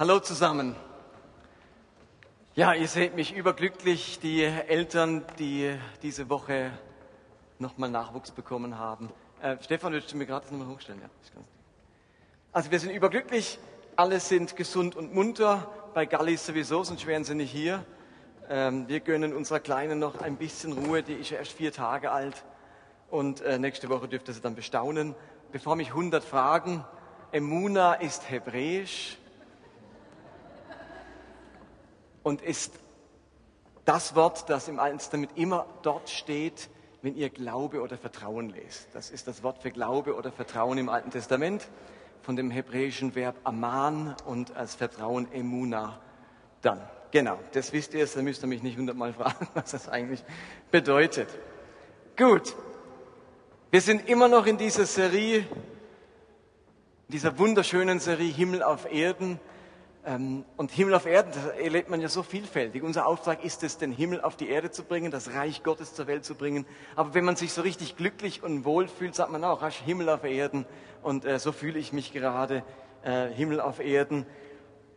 Hallo zusammen. Ja, ihr seht mich überglücklich, die Eltern, die diese Woche nochmal Nachwuchs bekommen haben. Äh, Stefan, willst du mir gerade das nochmal hochstellen? Ja, also wir sind überglücklich, alle sind gesund und munter, bei Gallis sowieso, sonst wären sie hier. Ähm, wir gönnen unserer Kleinen noch ein bisschen Ruhe, die ist ja erst vier Tage alt und äh, nächste Woche dürfte sie dann bestaunen. Bevor mich 100 fragen, Emuna ist hebräisch, und ist das Wort, das im Alten Testament immer dort steht, wenn ihr Glaube oder Vertrauen lest. Das ist das Wort für Glaube oder Vertrauen im Alten Testament von dem hebräischen Verb aman und als Vertrauen emuna dann. Genau, das wisst ihr, da müsst ihr mich nicht hundertmal fragen, was das eigentlich bedeutet. Gut, wir sind immer noch in dieser Serie, dieser wunderschönen Serie Himmel auf Erden. Ähm, und Himmel auf Erden, das erlebt man ja so vielfältig. Unser Auftrag ist es, den Himmel auf die Erde zu bringen, das Reich Gottes zur Welt zu bringen. Aber wenn man sich so richtig glücklich und wohl fühlt, sagt man auch, rasch Himmel auf Erden. Und äh, so fühle ich mich gerade, äh, Himmel auf Erden.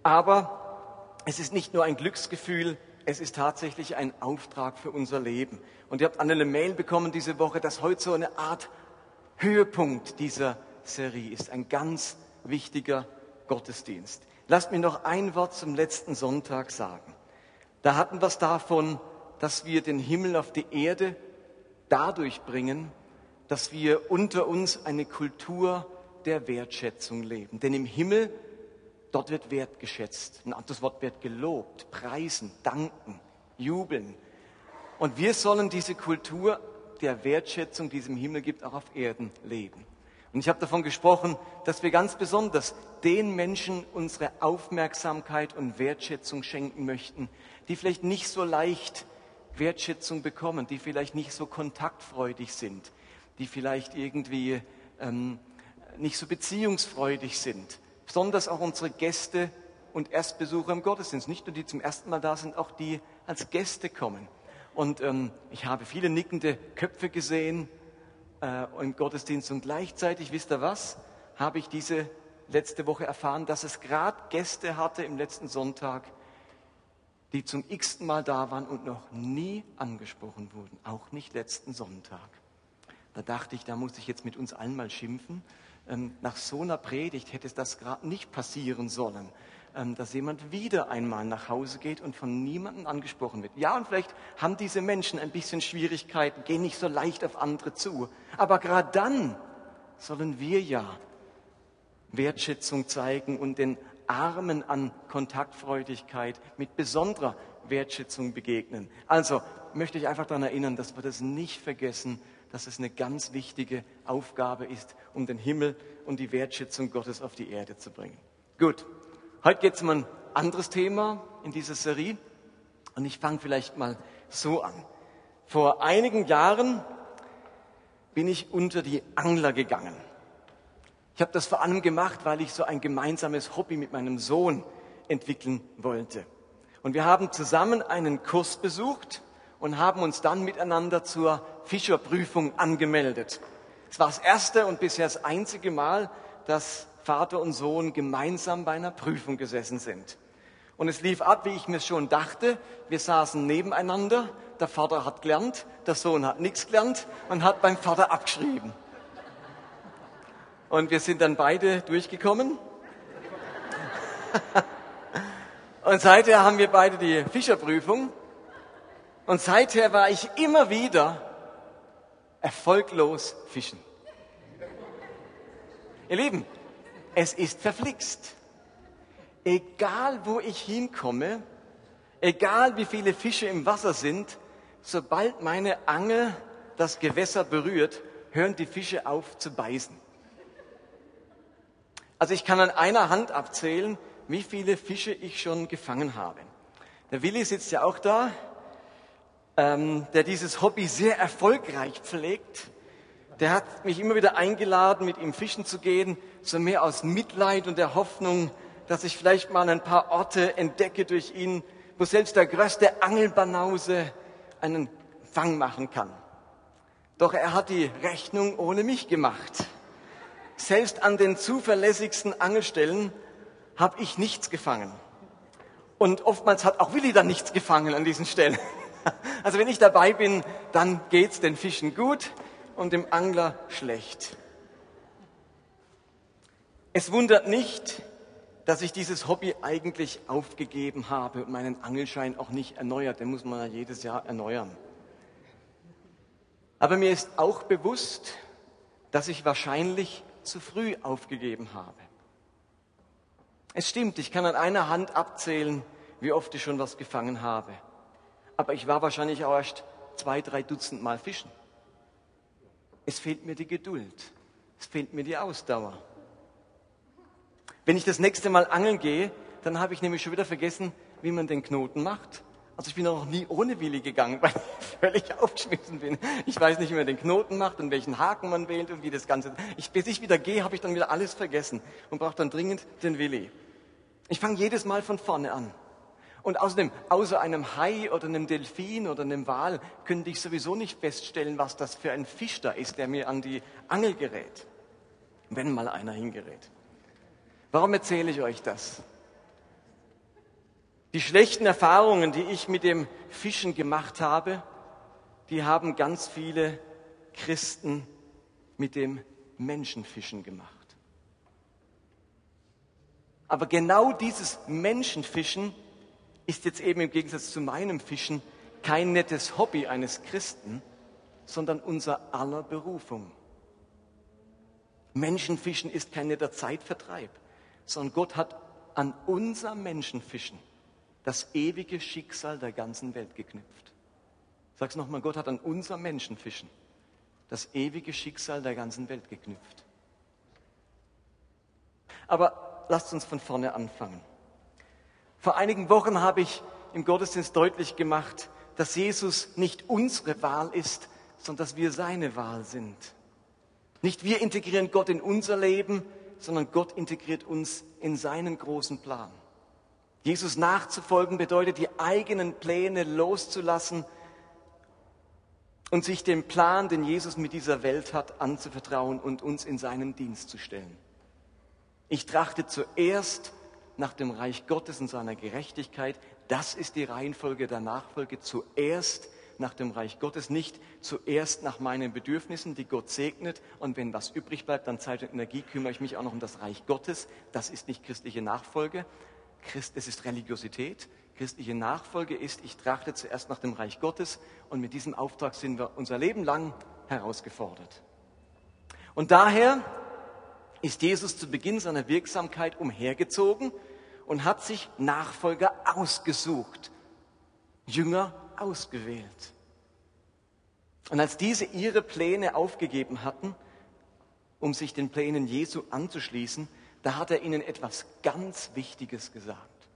Aber es ist nicht nur ein Glücksgefühl, es ist tatsächlich ein Auftrag für unser Leben. Und ihr habt eine Mail bekommen diese Woche, dass heute so eine Art Höhepunkt dieser Serie ist. Ein ganz wichtiger Gottesdienst. Lasst mich noch ein Wort zum letzten Sonntag sagen. Da hatten wir es davon, dass wir den Himmel auf die Erde dadurch bringen, dass wir unter uns eine Kultur der Wertschätzung leben. Denn im Himmel, dort wird wertgeschätzt. Ein anderes Wort wird gelobt, preisen, danken, jubeln. Und wir sollen diese Kultur der Wertschätzung, die es im Himmel gibt, auch auf Erden leben. Und ich habe davon gesprochen, dass wir ganz besonders den Menschen unsere Aufmerksamkeit und Wertschätzung schenken möchten, die vielleicht nicht so leicht Wertschätzung bekommen, die vielleicht nicht so kontaktfreudig sind, die vielleicht irgendwie ähm, nicht so beziehungsfreudig sind. Besonders auch unsere Gäste und Erstbesucher im Gottesdienst, nicht nur die zum ersten Mal da sind, auch die als Gäste kommen. Und ähm, ich habe viele nickende Köpfe gesehen, äh, im Gottesdienst. Und gleichzeitig, wisst ihr was, habe ich diese letzte Woche erfahren, dass es gerade Gäste hatte im letzten Sonntag, die zum x-ten Mal da waren und noch nie angesprochen wurden, auch nicht letzten Sonntag. Da dachte ich, da muss ich jetzt mit uns allen mal schimpfen. Ähm, nach so einer Predigt hätte es das gerade nicht passieren sollen. Ähm, dass jemand wieder einmal nach Hause geht und von niemandem angesprochen wird. Ja, und vielleicht haben diese Menschen ein bisschen Schwierigkeiten, gehen nicht so leicht auf andere zu. Aber gerade dann sollen wir ja Wertschätzung zeigen und den Armen an Kontaktfreudigkeit mit besonderer Wertschätzung begegnen. Also möchte ich einfach daran erinnern, dass wir das nicht vergessen, dass es eine ganz wichtige Aufgabe ist, um den Himmel und die Wertschätzung Gottes auf die Erde zu bringen. Gut, Heute geht es um ein anderes Thema in dieser Serie und ich fange vielleicht mal so an. Vor einigen Jahren bin ich unter die Angler gegangen. Ich habe das vor allem gemacht, weil ich so ein gemeinsames Hobby mit meinem Sohn entwickeln wollte. Und wir haben zusammen einen Kurs besucht und haben uns dann miteinander zur Fischerprüfung angemeldet. Es war das erste und bisher das einzige Mal, dass Vater und Sohn gemeinsam bei einer Prüfung gesessen sind. Und es lief ab, wie ich mir schon dachte. Wir saßen nebeneinander. Der Vater hat gelernt, der Sohn hat nichts gelernt und hat beim Vater abgeschrieben. Und wir sind dann beide durchgekommen. und seither haben wir beide die Fischerprüfung. Und seither war ich immer wieder erfolglos fischen. Ihr Lieben, es ist verflixt. Egal wo ich hinkomme, egal wie viele Fische im Wasser sind, sobald meine Angel das Gewässer berührt, hören die Fische auf zu beißen. Also ich kann an einer Hand abzählen, wie viele Fische ich schon gefangen habe. Der Willi sitzt ja auch da, ähm, der dieses Hobby sehr erfolgreich pflegt. Der hat mich immer wieder eingeladen, mit ihm fischen zu gehen so mehr aus Mitleid und der Hoffnung, dass ich vielleicht mal ein paar Orte entdecke durch ihn, wo selbst der größte Angelbanause einen Fang machen kann. Doch er hat die Rechnung ohne mich gemacht. Selbst an den zuverlässigsten Angelstellen habe ich nichts gefangen. Und oftmals hat auch Willi dann nichts gefangen an diesen Stellen. Also wenn ich dabei bin, dann geht's den Fischen gut und dem Angler schlecht. Es wundert nicht, dass ich dieses Hobby eigentlich aufgegeben habe und meinen Angelschein auch nicht erneuert. Den muss man ja jedes Jahr erneuern. Aber mir ist auch bewusst, dass ich wahrscheinlich zu früh aufgegeben habe. Es stimmt, ich kann an einer Hand abzählen, wie oft ich schon was gefangen habe. Aber ich war wahrscheinlich auch erst zwei, drei Dutzend Mal fischen. Es fehlt mir die Geduld. Es fehlt mir die Ausdauer. Wenn ich das nächste Mal angeln gehe, dann habe ich nämlich schon wieder vergessen, wie man den Knoten macht. Also ich bin auch noch nie ohne Willi gegangen, weil ich völlig aufgeschmissen bin. Ich weiß nicht, wie man den Knoten macht und welchen Haken man wählt und wie das Ganze. Ich, bis ich wieder gehe, habe ich dann wieder alles vergessen und brauche dann dringend den Willi. Ich fange jedes Mal von vorne an. Und außerdem, außer einem Hai oder einem Delfin oder einem Wal, könnte ich sowieso nicht feststellen, was das für ein Fisch da ist, der mir an die Angel gerät. Wenn mal einer hingerät. Warum erzähle ich euch das? Die schlechten Erfahrungen, die ich mit dem Fischen gemacht habe, die haben ganz viele Christen mit dem Menschenfischen gemacht. Aber genau dieses Menschenfischen ist jetzt eben im Gegensatz zu meinem Fischen kein nettes Hobby eines Christen, sondern unser aller Berufung. Menschenfischen ist kein netter Zeitvertreib sondern Gott hat an unser Menschenfischen das ewige Schicksal der ganzen Welt geknüpft. Sag's nochmal, Gott hat an unser Menschenfischen das ewige Schicksal der ganzen Welt geknüpft. Aber lasst uns von vorne anfangen. Vor einigen Wochen habe ich im Gottesdienst deutlich gemacht, dass Jesus nicht unsere Wahl ist, sondern dass wir seine Wahl sind. Nicht wir integrieren Gott in unser Leben, sondern Gott integriert uns in seinen großen Plan. Jesus nachzufolgen bedeutet, die eigenen Pläne loszulassen und sich dem Plan, den Jesus mit dieser Welt hat, anzuvertrauen und uns in seinen Dienst zu stellen. Ich trachte zuerst nach dem Reich Gottes und seiner Gerechtigkeit. Das ist die Reihenfolge der Nachfolge. Zuerst nach dem Reich Gottes, nicht zuerst nach meinen Bedürfnissen, die Gott segnet und wenn was übrig bleibt an Zeit und Energie, kümmere ich mich auch noch um das Reich Gottes. Das ist nicht christliche Nachfolge. Christ, es ist Religiosität. Christliche Nachfolge ist, ich trachte zuerst nach dem Reich Gottes und mit diesem Auftrag sind wir unser Leben lang herausgefordert. Und daher ist Jesus zu Beginn seiner Wirksamkeit umhergezogen und hat sich Nachfolger ausgesucht, Jünger ausgewählt. Und als diese ihre Pläne aufgegeben hatten, um sich den Plänen Jesu anzuschließen, da hat er ihnen etwas ganz Wichtiges gesagt.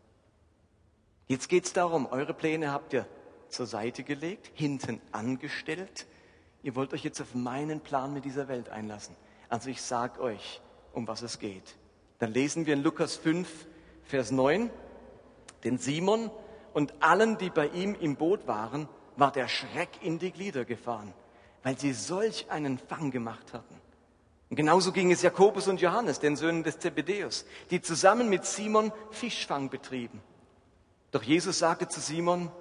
Jetzt geht es darum, eure Pläne habt ihr zur Seite gelegt, hinten angestellt. Ihr wollt euch jetzt auf meinen Plan mit dieser Welt einlassen. Also ich sage euch, um was es geht. Dann lesen wir in Lukas 5, Vers 9, den Simon, und allen, die bei ihm im Boot waren, war der Schreck in die Glieder gefahren, weil sie solch einen Fang gemacht hatten. Und genauso ging es Jakobus und Johannes, den Söhnen des Zebedeus, die zusammen mit Simon Fischfang betrieben. Doch Jesus sagte zu Simon,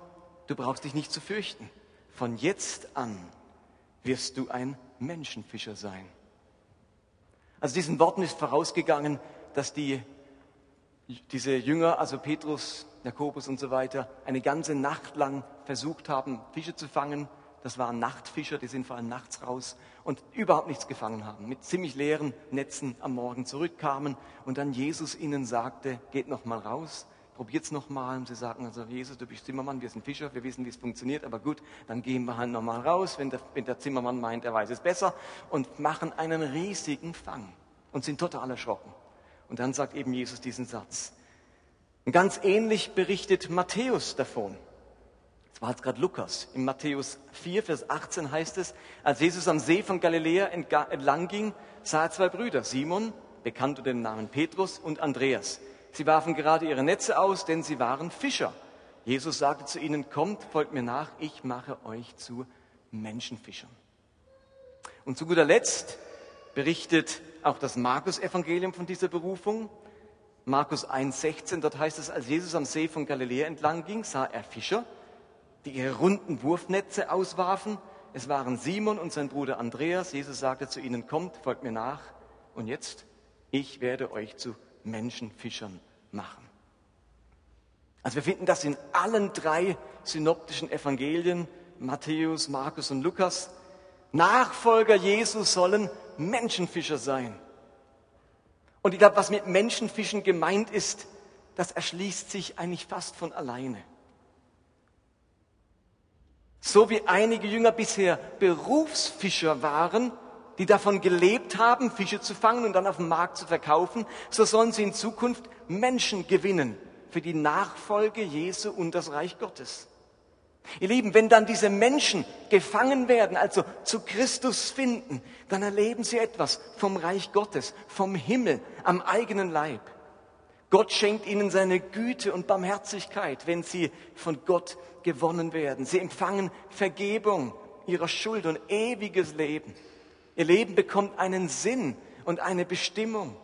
du brauchst dich nicht zu fürchten. Von jetzt an wirst du ein Menschenfischer sein. Also diesen Worten ist vorausgegangen, dass die, diese Jünger, also Petrus, Jakobus und so weiter, eine ganze Nacht lang versucht haben, Fische zu fangen. Das waren Nachtfischer, die sind vor allem nachts raus und überhaupt nichts gefangen haben. Mit ziemlich leeren Netzen am Morgen zurückkamen und dann Jesus ihnen sagte, geht noch mal raus, probiert's noch mal. Und sie sagten also, Jesus, du bist Zimmermann, wir sind Fischer, wir wissen, wie es funktioniert, aber gut, dann gehen wir halt noch mal raus, wenn der, wenn der Zimmermann meint, er weiß es besser und machen einen riesigen Fang und sind total erschrocken. Und dann sagt eben Jesus diesen Satz, und ganz ähnlich berichtet Matthäus davon. Das war jetzt gerade Lukas. In Matthäus 4, Vers 18 heißt es, als Jesus am See von Galiläa entlang ging, sah er zwei Brüder, Simon, bekannt unter dem Namen Petrus, und Andreas. Sie warfen gerade ihre Netze aus, denn sie waren Fischer. Jesus sagte zu ihnen, kommt, folgt mir nach, ich mache euch zu Menschenfischern. Und zu guter Letzt berichtet auch das Markus-Evangelium von dieser Berufung. Markus 1,16, dort heißt es, als Jesus am See von Galiläa entlang ging, sah er Fischer, die ihre runden Wurfnetze auswarfen. Es waren Simon und sein Bruder Andreas. Jesus sagte zu ihnen, kommt, folgt mir nach. Und jetzt, ich werde euch zu Menschenfischern machen. Also wir finden das in allen drei synoptischen Evangelien, Matthäus, Markus und Lukas. Nachfolger Jesus sollen Menschenfischer sein. Und ich glaube, was mit Menschenfischen gemeint ist, das erschließt sich eigentlich fast von alleine. So wie einige Jünger bisher Berufsfischer waren, die davon gelebt haben, Fische zu fangen und dann auf dem Markt zu verkaufen, so sollen sie in Zukunft Menschen gewinnen für die Nachfolge Jesu und das Reich Gottes. Ihr Lieben, wenn dann diese Menschen gefangen werden, also zu Christus finden, dann erleben sie etwas vom Reich Gottes, vom Himmel am eigenen Leib. Gott schenkt ihnen seine Güte und Barmherzigkeit, wenn sie von Gott gewonnen werden. Sie empfangen Vergebung ihrer Schuld und ewiges Leben. Ihr Leben bekommt einen Sinn und eine Bestimmung.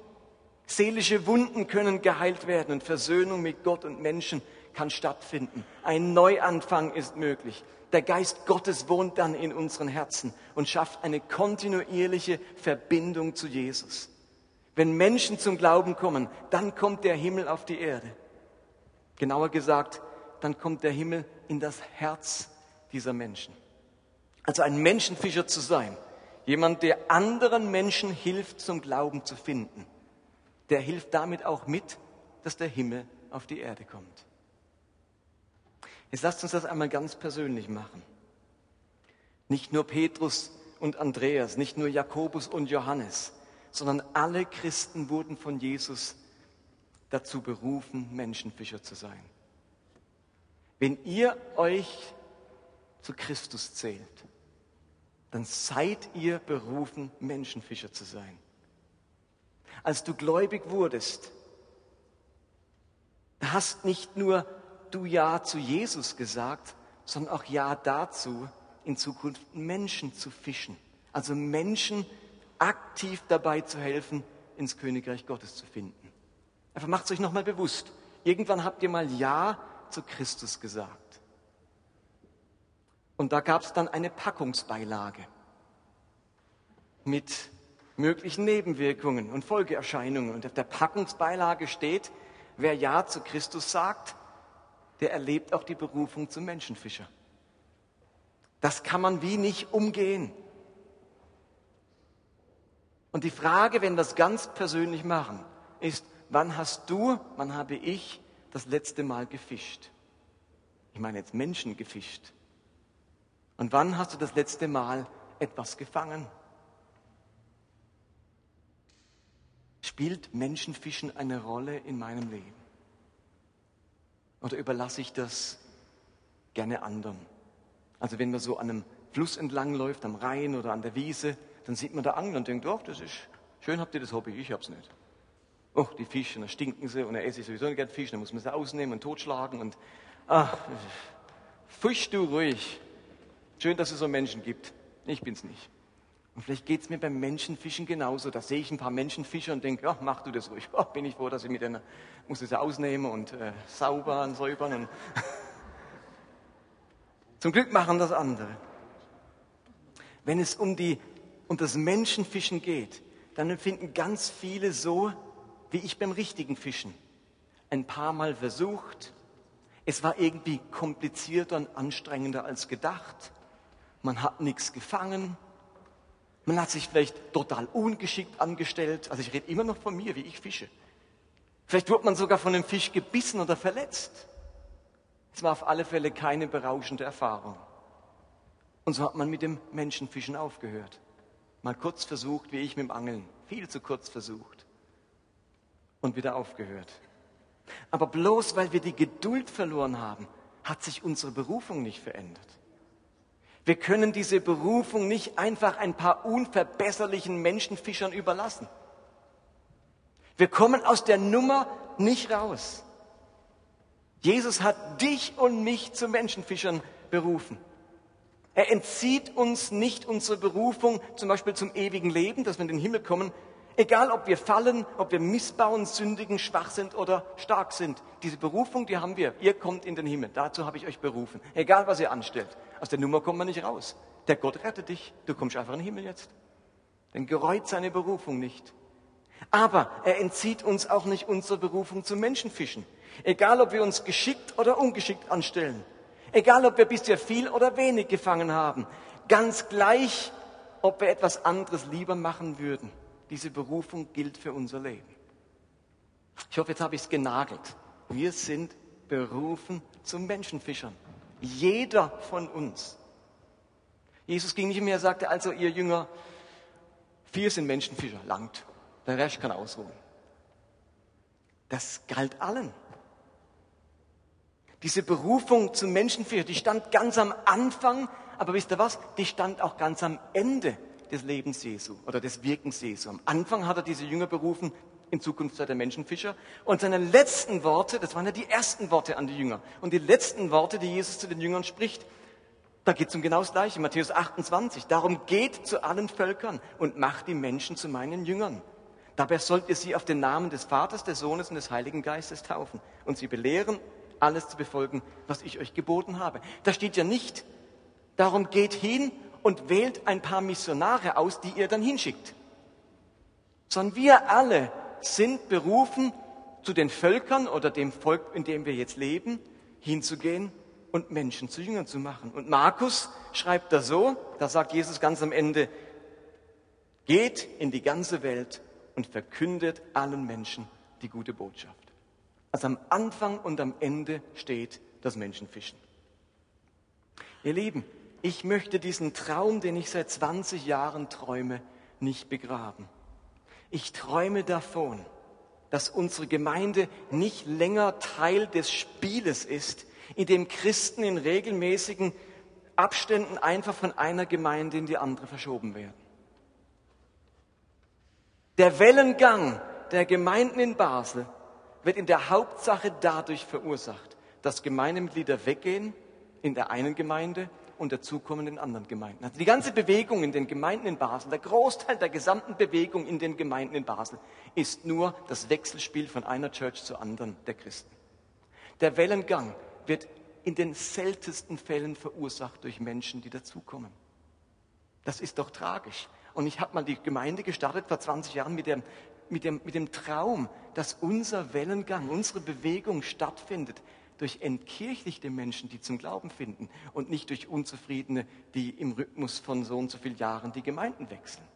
Seelische Wunden können geheilt werden und Versöhnung mit Gott und Menschen kann stattfinden. Ein Neuanfang ist möglich. Der Geist Gottes wohnt dann in unseren Herzen und schafft eine kontinuierliche Verbindung zu Jesus. Wenn Menschen zum Glauben kommen, dann kommt der Himmel auf die Erde. Genauer gesagt, dann kommt der Himmel in das Herz dieser Menschen. Also ein Menschenfischer zu sein, jemand, der anderen Menschen hilft, zum Glauben zu finden, der hilft damit auch mit, dass der Himmel auf die Erde kommt. Jetzt lasst uns das einmal ganz persönlich machen. Nicht nur Petrus und Andreas, nicht nur Jakobus und Johannes, sondern alle Christen wurden von Jesus dazu berufen, Menschenfischer zu sein. Wenn ihr euch zu Christus zählt, dann seid ihr berufen, Menschenfischer zu sein. Als du gläubig wurdest, hast nicht nur du Ja zu Jesus gesagt, sondern auch Ja dazu, in Zukunft Menschen zu fischen. Also Menschen aktiv dabei zu helfen, ins Königreich Gottes zu finden. Einfach macht es euch nochmal bewusst. Irgendwann habt ihr mal Ja zu Christus gesagt. Und da gab es dann eine Packungsbeilage mit möglichen Nebenwirkungen und Folgeerscheinungen. Und auf der Packungsbeilage steht, wer Ja zu Christus sagt, der erlebt auch die Berufung zum Menschenfischer. Das kann man wie nicht umgehen. Und die Frage, wenn wir das ganz persönlich machen, ist, wann hast du, wann habe ich das letzte Mal gefischt? Ich meine jetzt Menschen gefischt. Und wann hast du das letzte Mal etwas gefangen? Spielt Menschenfischen eine Rolle in meinem Leben? Oder überlasse ich das gerne anderen? Also wenn man so an einem Fluss entlang läuft, am Rhein oder an der Wiese, dann sieht man da Angler und denkt, oh, das ist schön, habt ihr das Hobby, ich hab's nicht. Oh, die Fische, dann stinken sie und dann esse ich sowieso nicht gerne Fisch, dann muss man sie ausnehmen und totschlagen und, ach, fisch du ruhig. Schön, dass es so Menschen gibt. Ich bin's nicht. Und vielleicht geht's mir beim Menschenfischen genauso. Da sehe ich ein paar Menschenfischer und denke, ja, mach du das ruhig. Oh, bin ich froh, dass ich mit denen, muss das ausnehmen und äh, saubern, säubern. Und Zum Glück machen das andere. Wenn es um, die, um das Menschenfischen geht, dann empfinden ganz viele so, wie ich beim richtigen Fischen. Ein paar Mal versucht. Es war irgendwie komplizierter und anstrengender als gedacht. Man hat nichts gefangen man hat sich vielleicht total ungeschickt angestellt. Also ich rede immer noch von mir, wie ich fische. Vielleicht wird man sogar von einem Fisch gebissen oder verletzt. Es war auf alle Fälle keine berauschende Erfahrung. Und so hat man mit dem Menschenfischen aufgehört. Mal kurz versucht, wie ich mit dem Angeln. Viel zu kurz versucht. Und wieder aufgehört. Aber bloß weil wir die Geduld verloren haben, hat sich unsere Berufung nicht verändert. Wir können diese Berufung nicht einfach ein paar unverbesserlichen Menschenfischern überlassen. Wir kommen aus der Nummer nicht raus. Jesus hat dich und mich zu Menschenfischern berufen. Er entzieht uns nicht unsere Berufung, zum Beispiel zum ewigen Leben, dass wir in den Himmel kommen. Egal, ob wir fallen, ob wir missbauen, sündigen, schwach sind oder stark sind. Diese Berufung, die haben wir. Ihr kommt in den Himmel. Dazu habe ich euch berufen. Egal, was ihr anstellt. Aus der Nummer kommt man nicht raus. Der Gott rettet dich. Du kommst einfach in den Himmel jetzt. Denn gereut seine Berufung nicht. Aber er entzieht uns auch nicht unsere Berufung zum Menschenfischen. Egal, ob wir uns geschickt oder ungeschickt anstellen. Egal, ob wir bisher viel oder wenig gefangen haben. Ganz gleich, ob wir etwas anderes lieber machen würden. Diese Berufung gilt für unser Leben. Ich hoffe, jetzt habe ich es genagelt. Wir sind berufen zum Menschenfischern. Jeder von uns. Jesus ging nicht mehr, sagte also, ihr Jünger, vier sind Menschenfischer, langt. Der Rest kann ausruhen. Das galt allen. Diese Berufung zum Menschenfischer, die stand ganz am Anfang, aber wisst ihr was? Die stand auch ganz am Ende des Lebens Jesu oder des Wirkens Jesu. Am Anfang hat er diese Jünger berufen, in Zukunft sei der Menschenfischer. Und seine letzten Worte, das waren ja die ersten Worte an die Jünger. Und die letzten Worte, die Jesus zu den Jüngern spricht, da geht es um genau das Gleiche. Matthäus 28. Darum geht zu allen Völkern und macht die Menschen zu meinen Jüngern. Dabei sollt ihr sie auf den Namen des Vaters, des Sohnes und des Heiligen Geistes taufen und sie belehren, alles zu befolgen, was ich euch geboten habe. Da steht ja nicht, darum geht hin und wählt ein paar Missionare aus, die ihr dann hinschickt. Sondern wir alle sind berufen, zu den Völkern oder dem Volk, in dem wir jetzt leben, hinzugehen und Menschen zu Jüngern zu machen. Und Markus schreibt da so, da sagt Jesus ganz am Ende, geht in die ganze Welt und verkündet allen Menschen die gute Botschaft. Also am Anfang und am Ende steht das Menschenfischen. Ihr Lieben, ich möchte diesen Traum, den ich seit 20 Jahren träume, nicht begraben. Ich träume davon, dass unsere Gemeinde nicht länger Teil des Spieles ist, in dem Christen in regelmäßigen Abständen einfach von einer Gemeinde in die andere verschoben werden. Der Wellengang der Gemeinden in Basel wird in der Hauptsache dadurch verursacht, dass Gemeindemitglieder weggehen in der einen Gemeinde und dazukommenden anderen Gemeinden. Also die ganze Bewegung in den Gemeinden in Basel, der Großteil der gesamten Bewegung in den Gemeinden in Basel ist nur das Wechselspiel von einer Church zur anderen der Christen. Der Wellengang wird in den seltensten Fällen verursacht durch Menschen, die dazukommen. Das ist doch tragisch. Und ich habe mal die Gemeinde gestartet vor 20 Jahren mit dem, mit, dem, mit dem Traum, dass unser Wellengang, unsere Bewegung stattfindet durch entkirchlichte Menschen, die zum Glauben finden und nicht durch Unzufriedene, die im Rhythmus von so und so vielen Jahren die Gemeinden wechseln.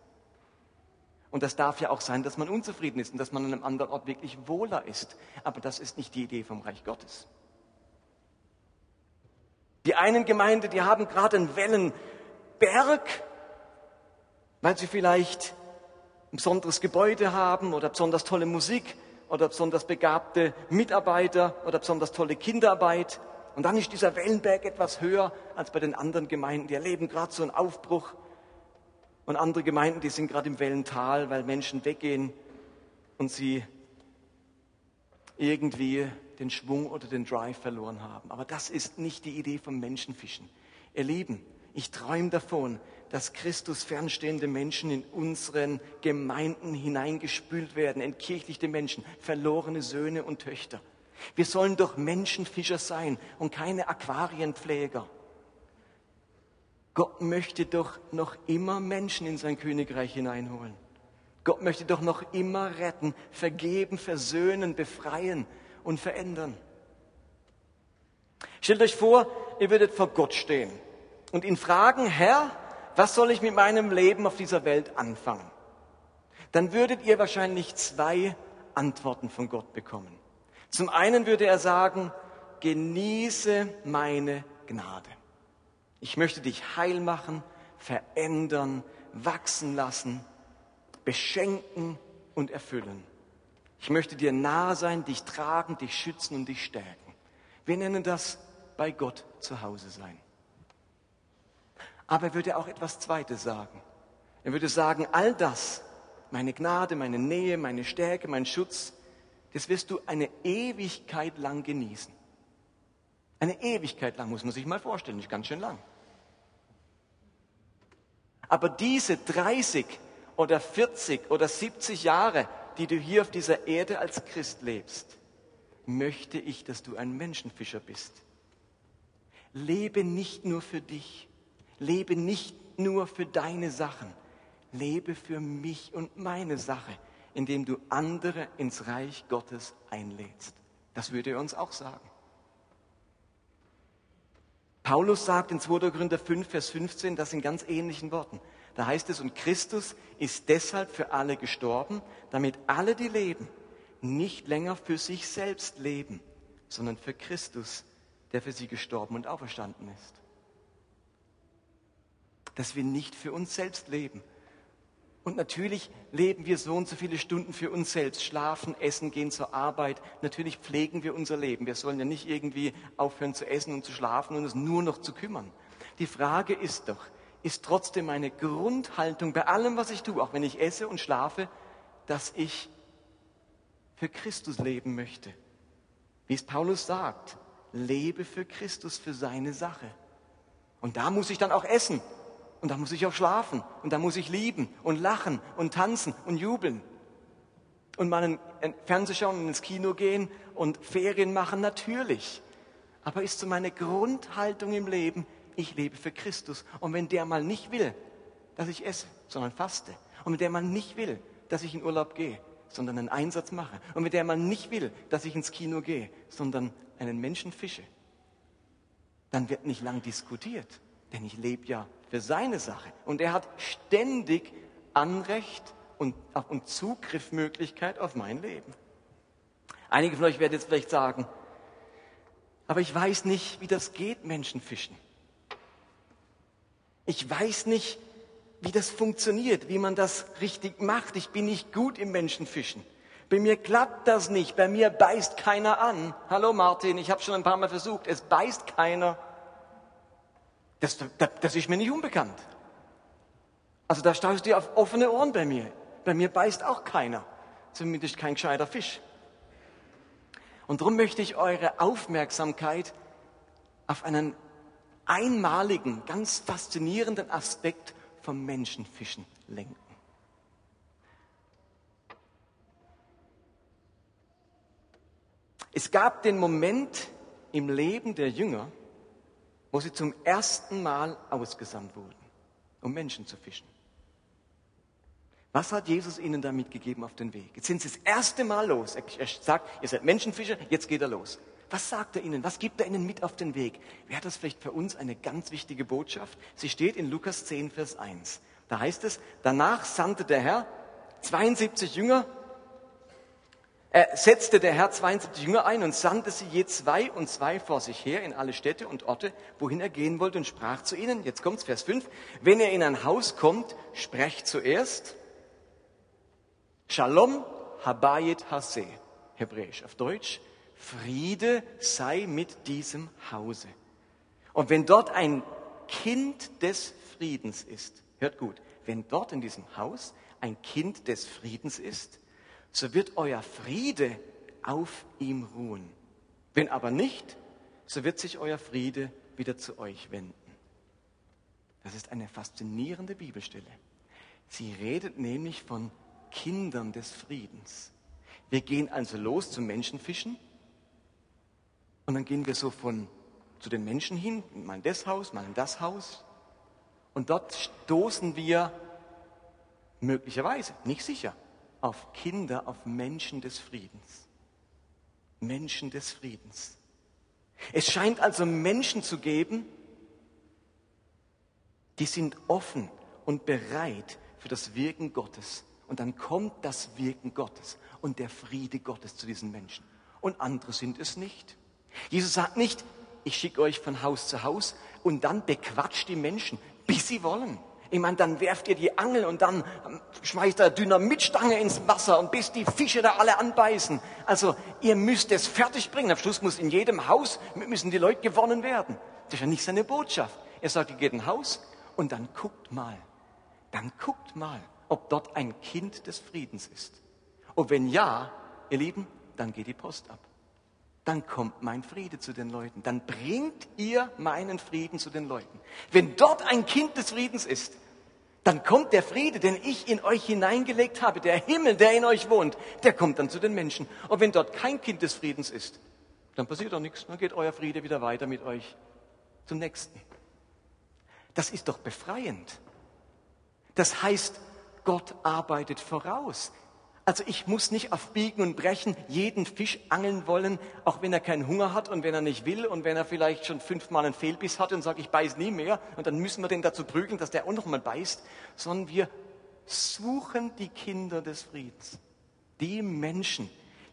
Und das darf ja auch sein, dass man unzufrieden ist und dass man an einem anderen Ort wirklich wohler ist. Aber das ist nicht die Idee vom Reich Gottes. Die einen Gemeinde, die haben gerade einen Wellenberg, weil sie vielleicht ein besonderes Gebäude haben oder besonders tolle Musik oder besonders begabte Mitarbeiter oder besonders tolle Kinderarbeit. Und dann ist dieser Wellenberg etwas höher als bei den anderen Gemeinden. Die erleben gerade so einen Aufbruch. Und andere Gemeinden, die sind gerade im Wellental, weil Menschen weggehen und sie irgendwie den Schwung oder den Drive verloren haben. Aber das ist nicht die Idee vom Menschenfischen. Ihr Lieben, ich träume davon, dass Christus fernstehende Menschen in unseren Gemeinden hineingespült werden, entkirchlichte Menschen, verlorene Söhne und Töchter. Wir sollen doch Menschenfischer sein und keine Aquarienpfleger. Gott möchte doch noch immer Menschen in sein Königreich hineinholen. Gott möchte doch noch immer retten, vergeben, versöhnen, befreien und verändern. Stellt euch vor, ihr würdet vor Gott stehen und ihn fragen, Herr, was soll ich mit meinem Leben auf dieser Welt anfangen? Dann würdet ihr wahrscheinlich zwei Antworten von Gott bekommen. Zum einen würde er sagen, genieße meine Gnade. Ich möchte dich heil machen, verändern, wachsen lassen, beschenken und erfüllen. Ich möchte dir nahe sein, dich tragen, dich schützen und dich stärken. Wir nennen das bei Gott zu Hause sein. Aber er würde auch etwas Zweites sagen. Er würde sagen, all das, meine Gnade, meine Nähe, meine Stärke, mein Schutz, das wirst du eine Ewigkeit lang genießen. Eine Ewigkeit lang muss man sich mal vorstellen, nicht ganz schön lang. Aber diese 30 oder 40 oder 70 Jahre, die du hier auf dieser Erde als Christ lebst, möchte ich, dass du ein Menschenfischer bist. Lebe nicht nur für dich, lebe nicht nur für deine Sachen, lebe für mich und meine Sache, indem du andere ins Reich Gottes einlädst. Das würde er uns auch sagen. Paulus sagt in 2. Korinther 5, Vers 15 das in ganz ähnlichen Worten. Da heißt es, und Christus ist deshalb für alle gestorben, damit alle, die leben, nicht länger für sich selbst leben, sondern für Christus, der für sie gestorben und auferstanden ist. Dass wir nicht für uns selbst leben, und natürlich leben wir so und so viele Stunden für uns selbst, schlafen, essen, gehen zur Arbeit. Natürlich pflegen wir unser Leben. Wir sollen ja nicht irgendwie aufhören zu essen und zu schlafen und uns nur noch zu kümmern. Die Frage ist doch, ist trotzdem meine Grundhaltung bei allem, was ich tue, auch wenn ich esse und schlafe, dass ich für Christus leben möchte. Wie es Paulus sagt, lebe für Christus, für seine Sache. Und da muss ich dann auch essen und da muss ich auch schlafen. Und da muss ich lieben und lachen und tanzen und jubeln. Und mal einen Fernseh schauen und ins Kino gehen und Ferien machen, natürlich. Aber ist so meine Grundhaltung im Leben, ich lebe für Christus. Und wenn der mal nicht will, dass ich esse, sondern faste. Und wenn der mal nicht will, dass ich in Urlaub gehe, sondern einen Einsatz mache. Und wenn der mal nicht will, dass ich ins Kino gehe, sondern einen Menschen fische, dann wird nicht lang diskutiert. Denn ich lebe ja für seine Sache. Und er hat ständig Anrecht und, und Zugriffmöglichkeit auf mein Leben. Einige von euch werden jetzt vielleicht sagen, aber ich weiß nicht, wie das geht, Menschenfischen. Ich weiß nicht, wie das funktioniert, wie man das richtig macht. Ich bin nicht gut im Menschenfischen. Bei mir klappt das nicht. Bei mir beißt keiner an. Hallo Martin, ich habe schon ein paar Mal versucht. Es beißt keiner. Das, das, das ist mir nicht unbekannt. Also da staust du auf offene Ohren bei mir. Bei mir beißt auch keiner. Zumindest kein gescheiter Fisch. Und darum möchte ich eure Aufmerksamkeit auf einen einmaligen, ganz faszinierenden Aspekt vom Menschenfischen lenken. Es gab den Moment im Leben der Jünger, wo sie zum ersten Mal ausgesandt wurden, um Menschen zu fischen. Was hat Jesus ihnen da mitgegeben auf den Weg? Jetzt sind sie das erste Mal los. Er sagt, ihr seid Menschenfischer, jetzt geht er los. Was sagt er ihnen? Was gibt er ihnen mit auf den Weg? Wäre das vielleicht für uns eine ganz wichtige Botschaft? Sie steht in Lukas 10, Vers 1. Da heißt es, danach sandte der Herr 72 Jünger er setzte der Herr 72 Jünger ein und sandte sie je zwei und zwei vor sich her in alle Städte und Orte, wohin er gehen wollte und sprach zu ihnen, jetzt kommt's, Vers 5, wenn ihr in ein Haus kommt, sprecht zuerst Shalom Habayit Hase, hebräisch, auf Deutsch, Friede sei mit diesem Hause. Und wenn dort ein Kind des Friedens ist, hört gut, wenn dort in diesem Haus ein Kind des Friedens ist, so wird euer Friede auf ihm ruhen. Wenn aber nicht, so wird sich euer Friede wieder zu euch wenden. Das ist eine faszinierende Bibelstelle. Sie redet nämlich von Kindern des Friedens. Wir gehen also los zum Menschenfischen und dann gehen wir so von zu den Menschen hin, mal in das Haus, mal in das Haus. Und dort stoßen wir möglicherweise, nicht sicher, auf Kinder, auf Menschen des Friedens. Menschen des Friedens. Es scheint also Menschen zu geben, die sind offen und bereit für das Wirken Gottes. Und dann kommt das Wirken Gottes und der Friede Gottes zu diesen Menschen. Und andere sind es nicht. Jesus sagt nicht, ich schicke euch von Haus zu Haus und dann bequatscht die Menschen, bis sie wollen. Ich meine, dann werft ihr die Angel und dann schmeißt ihr Dynamitstange ins Wasser und bis die Fische da alle anbeißen. Also ihr müsst es fertig bringen. Am Schluss muss in jedem Haus müssen die Leute gewonnen werden. Das ist ja nicht seine Botschaft. Er sagt, ihr geht in ein Haus und dann guckt mal. Dann guckt mal, ob dort ein Kind des Friedens ist. Und wenn ja, ihr Lieben, dann geht die Post ab dann kommt mein Friede zu den Leuten. Dann bringt ihr meinen Frieden zu den Leuten. Wenn dort ein Kind des Friedens ist, dann kommt der Friede, den ich in euch hineingelegt habe, der Himmel, der in euch wohnt, der kommt dann zu den Menschen. Und wenn dort kein Kind des Friedens ist, dann passiert doch nichts, dann geht euer Friede wieder weiter mit euch zum nächsten. Das ist doch befreiend. Das heißt, Gott arbeitet voraus. Also ich muss nicht auf Biegen und Brechen jeden Fisch angeln wollen, auch wenn er keinen Hunger hat und wenn er nicht will und wenn er vielleicht schon fünfmal einen Fehlbiss hat und sagt, ich beiß nie mehr und dann müssen wir den dazu prügeln, dass der auch noch mal beißt, sondern wir suchen die Kinder des Friedens, die Menschen,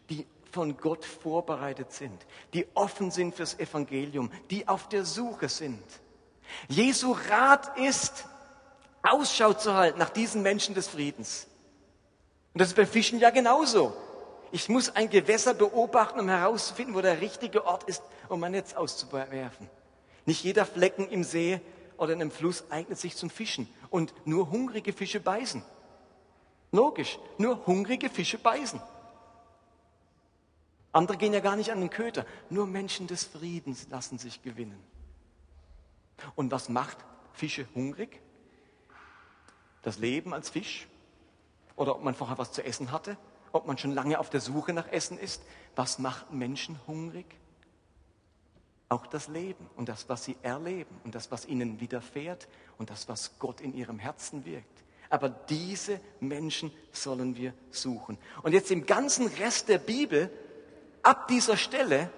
die von Gott vorbereitet sind, die offen sind fürs Evangelium, die auf der Suche sind. Jesu Rat ist, Ausschau zu halten nach diesen Menschen des Friedens. Und das ist beim Fischen ja genauso. Ich muss ein Gewässer beobachten, um herauszufinden, wo der richtige Ort ist, um mein Netz auszuwerfen. Nicht jeder Flecken im See oder in einem Fluss eignet sich zum Fischen. Und nur hungrige Fische beißen. Logisch, nur hungrige Fische beißen. Andere gehen ja gar nicht an den Köter. Nur Menschen des Friedens lassen sich gewinnen. Und was macht Fische hungrig? Das Leben als Fisch? Oder ob man vorher was zu essen hatte, ob man schon lange auf der Suche nach Essen ist. Was macht Menschen hungrig? Auch das Leben und das, was sie erleben und das, was ihnen widerfährt und das, was Gott in ihrem Herzen wirkt. Aber diese Menschen sollen wir suchen. Und jetzt im ganzen Rest der Bibel, ab dieser Stelle,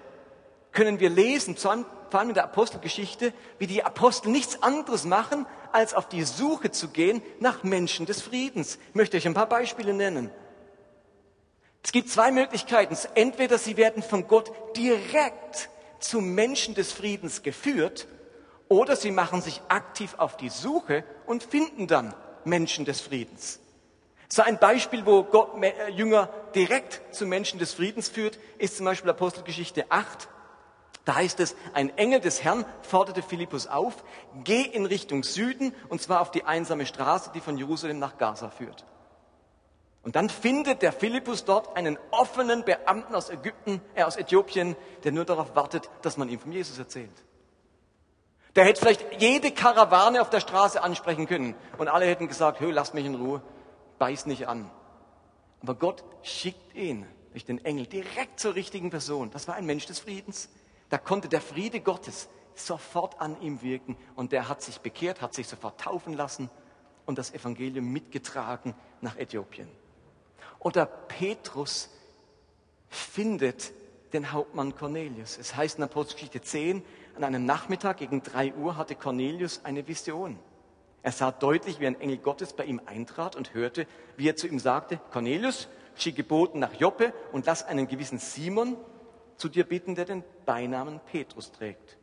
können wir lesen, vor allem in der Apostelgeschichte, wie die Apostel nichts anderes machen, als auf die Suche zu gehen nach Menschen des Friedens. Ich möchte euch ein paar Beispiele nennen. Es gibt zwei Möglichkeiten. Entweder sie werden von Gott direkt zu Menschen des Friedens geführt, oder sie machen sich aktiv auf die Suche und finden dann Menschen des Friedens. So ein Beispiel, wo Gott äh, Jünger direkt zu Menschen des Friedens führt, ist zum Beispiel Apostelgeschichte 8. Da heißt es, ein Engel des Herrn forderte Philippus auf, geh in Richtung Süden, und zwar auf die einsame Straße, die von Jerusalem nach Gaza führt. Und dann findet der Philippus dort einen offenen Beamten aus Ägypten, äh, aus Äthiopien, der nur darauf wartet, dass man ihm von Jesus erzählt. Der hätte vielleicht jede Karawane auf der Straße ansprechen können und alle hätten gesagt, hö, lass mich in Ruhe, beiß nicht an. Aber Gott schickt ihn durch den Engel direkt zur richtigen Person. Das war ein Mensch des Friedens. Da konnte der Friede Gottes sofort an ihm wirken und der hat sich bekehrt, hat sich sofort taufen lassen und das Evangelium mitgetragen nach Äthiopien. Oder Petrus findet den Hauptmann Cornelius. Es heißt in Apostelgeschichte 10, an einem Nachmittag gegen drei Uhr hatte Cornelius eine Vision. Er sah deutlich, wie ein Engel Gottes bei ihm eintrat und hörte, wie er zu ihm sagte, Cornelius, schicke Boten nach Joppe und lass einen gewissen Simon, zu dir bitten, der den Beinamen Petrus trägt.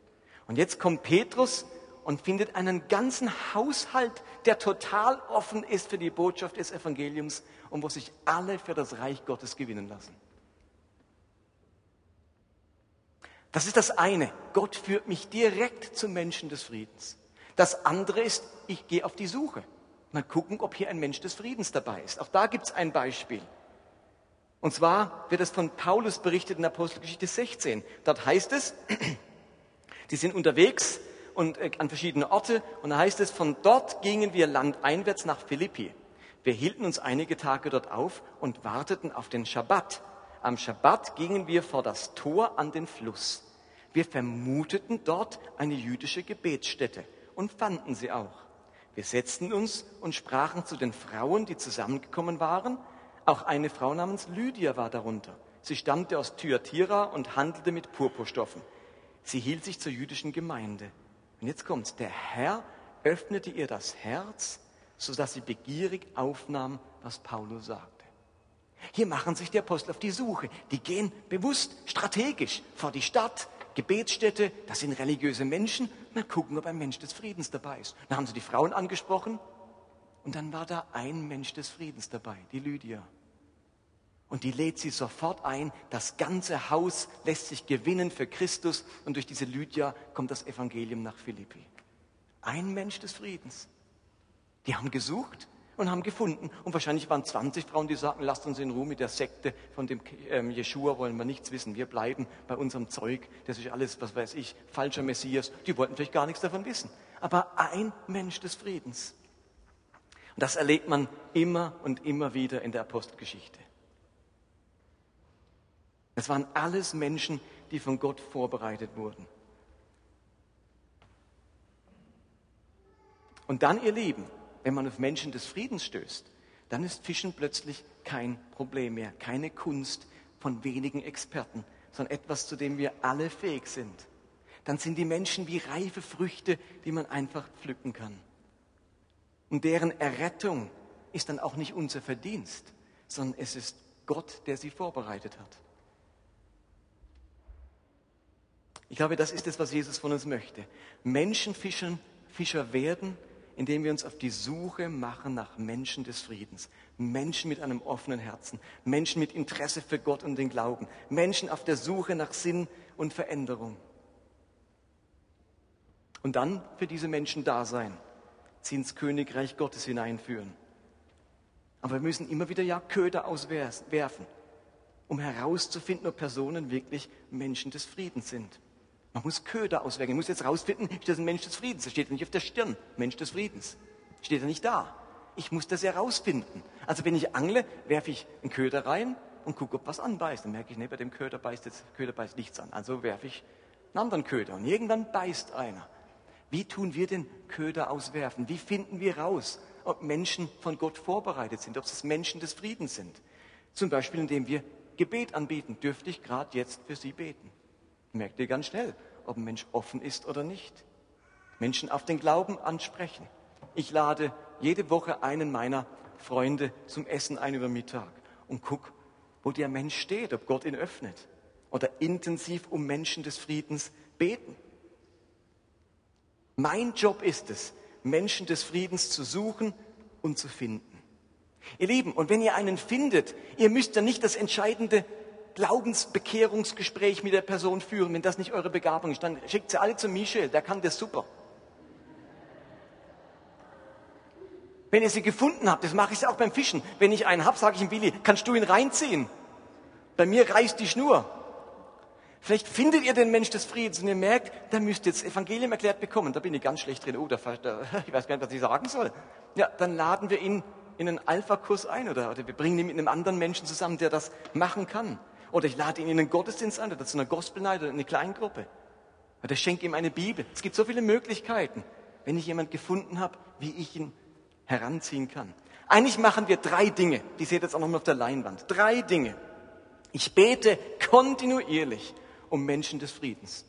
Und jetzt kommt Petrus und findet einen ganzen Haushalt, der total offen ist für die Botschaft des Evangeliums und wo sich alle für das Reich Gottes gewinnen lassen. Das ist das eine. Gott führt mich direkt zum Menschen des Friedens. Das andere ist, ich gehe auf die Suche. Mal gucken, ob hier ein Mensch des Friedens dabei ist. Auch da gibt es ein Beispiel. Und zwar wird es von Paulus berichtet in Apostelgeschichte 16. Dort heißt es, die sind unterwegs und äh, an verschiedene Orte und da heißt es, von dort gingen wir landeinwärts nach Philippi. Wir hielten uns einige Tage dort auf und warteten auf den Schabbat. Am Schabbat gingen wir vor das Tor an den Fluss. Wir vermuteten dort eine jüdische Gebetsstätte und fanden sie auch. Wir setzten uns und sprachen zu den Frauen, die zusammengekommen waren, auch eine Frau namens Lydia war darunter. Sie stammte aus Thyatira und handelte mit Purpurstoffen. Sie hielt sich zur jüdischen Gemeinde. Und jetzt kommt's. Der Herr öffnete ihr das Herz, sodass sie begierig aufnahm, was Paulus sagte. Hier machen sich die Apostel auf die Suche. Die gehen bewusst, strategisch vor die Stadt, Gebetsstätte, das sind religiöse Menschen. Mal gucken, ob ein Mensch des Friedens dabei ist. Dann haben sie die Frauen angesprochen. Und dann war da ein Mensch des Friedens dabei, die Lydia. Und die lädt sie sofort ein. Das ganze Haus lässt sich gewinnen für Christus. Und durch diese Lydia kommt das Evangelium nach Philippi. Ein Mensch des Friedens. Die haben gesucht und haben gefunden. Und wahrscheinlich waren 20 Frauen, die sagten, lasst uns in Ruhe mit der Sekte von dem ähm, Jeshua, wollen wir nichts wissen. Wir bleiben bei unserem Zeug. Das ist alles, was weiß ich, falscher Messias. Die wollten vielleicht gar nichts davon wissen. Aber ein Mensch des Friedens. Und das erlebt man immer und immer wieder in der Apostelgeschichte. Das waren alles Menschen, die von Gott vorbereitet wurden. Und dann, ihr Lieben, wenn man auf Menschen des Friedens stößt, dann ist Fischen plötzlich kein Problem mehr, keine Kunst von wenigen Experten, sondern etwas, zu dem wir alle fähig sind. Dann sind die Menschen wie reife Früchte, die man einfach pflücken kann. Und deren Errettung ist dann auch nicht unser Verdienst, sondern es ist Gott, der sie vorbereitet hat. Ich glaube, das ist es, was Jesus von uns möchte. Menschenfischen, Fischer werden, indem wir uns auf die Suche machen nach Menschen des Friedens. Menschen mit einem offenen Herzen. Menschen mit Interesse für Gott und den Glauben. Menschen auf der Suche nach Sinn und Veränderung. Und dann für diese Menschen da sein. Sie ins Königreich Gottes hineinführen. Aber wir müssen immer wieder ja Köder auswerfen, um herauszufinden, ob Personen wirklich Menschen des Friedens sind. Man muss Köder auswägen. Ich muss jetzt rausfinden, ist das ein Mensch des Friedens? Das steht ja nicht auf der Stirn. Mensch des Friedens. Steht ja nicht da. Ich muss das herausfinden. Also wenn ich angle, werfe ich einen Köder rein und gucke, ob was anbeißt. Dann merke ich, nee, bei dem Köder beißt jetzt, Köder beißt nichts an. Also werfe ich einen anderen Köder. Und irgendwann beißt einer. Wie tun wir den Köder auswerfen? Wie finden wir raus, ob Menschen von Gott vorbereitet sind, ob es Menschen des Friedens sind? Zum Beispiel, indem wir Gebet anbieten. Dürfte ich gerade jetzt für Sie beten? merkt ihr ganz schnell, ob ein Mensch offen ist oder nicht. Menschen auf den Glauben ansprechen. Ich lade jede Woche einen meiner Freunde zum Essen ein über Mittag und guck, wo der Mensch steht, ob Gott ihn öffnet. Oder intensiv um Menschen des Friedens beten. Mein Job ist es, Menschen des Friedens zu suchen und zu finden. Ihr Lieben, und wenn ihr einen findet, ihr müsst ja nicht das entscheidende Glaubensbekehrungsgespräch mit der Person führen. Wenn das nicht eure Begabung ist, dann schickt sie alle zu Michel, der kann das super. Wenn ihr sie gefunden habt, das mache ich auch beim Fischen. Wenn ich einen habe, sage ich ihm, Willi, kannst du ihn reinziehen? Bei mir reißt die Schnur. Vielleicht findet ihr den Mensch des Friedens und ihr merkt, der müsste jetzt Evangelium erklärt bekommen. Da bin ich ganz schlecht drin. Oh, da, da, ich weiß gar nicht, was ich sagen soll. Ja, dann laden wir ihn in einen Alpha-Kurs ein oder, oder wir bringen ihn mit einem anderen Menschen zusammen, der das machen kann. Oder ich lade ihn in einen Gottesdienst ein oder zu einer Gospel Night oder in eine Kleingruppe. Oder ich schenke ihm eine Bibel. Es gibt so viele Möglichkeiten, wenn ich jemand gefunden habe, wie ich ihn heranziehen kann. Eigentlich machen wir drei Dinge. Die seht ihr jetzt auch nochmal auf der Leinwand. Drei Dinge. Ich bete kontinuierlich um Menschen des Friedens.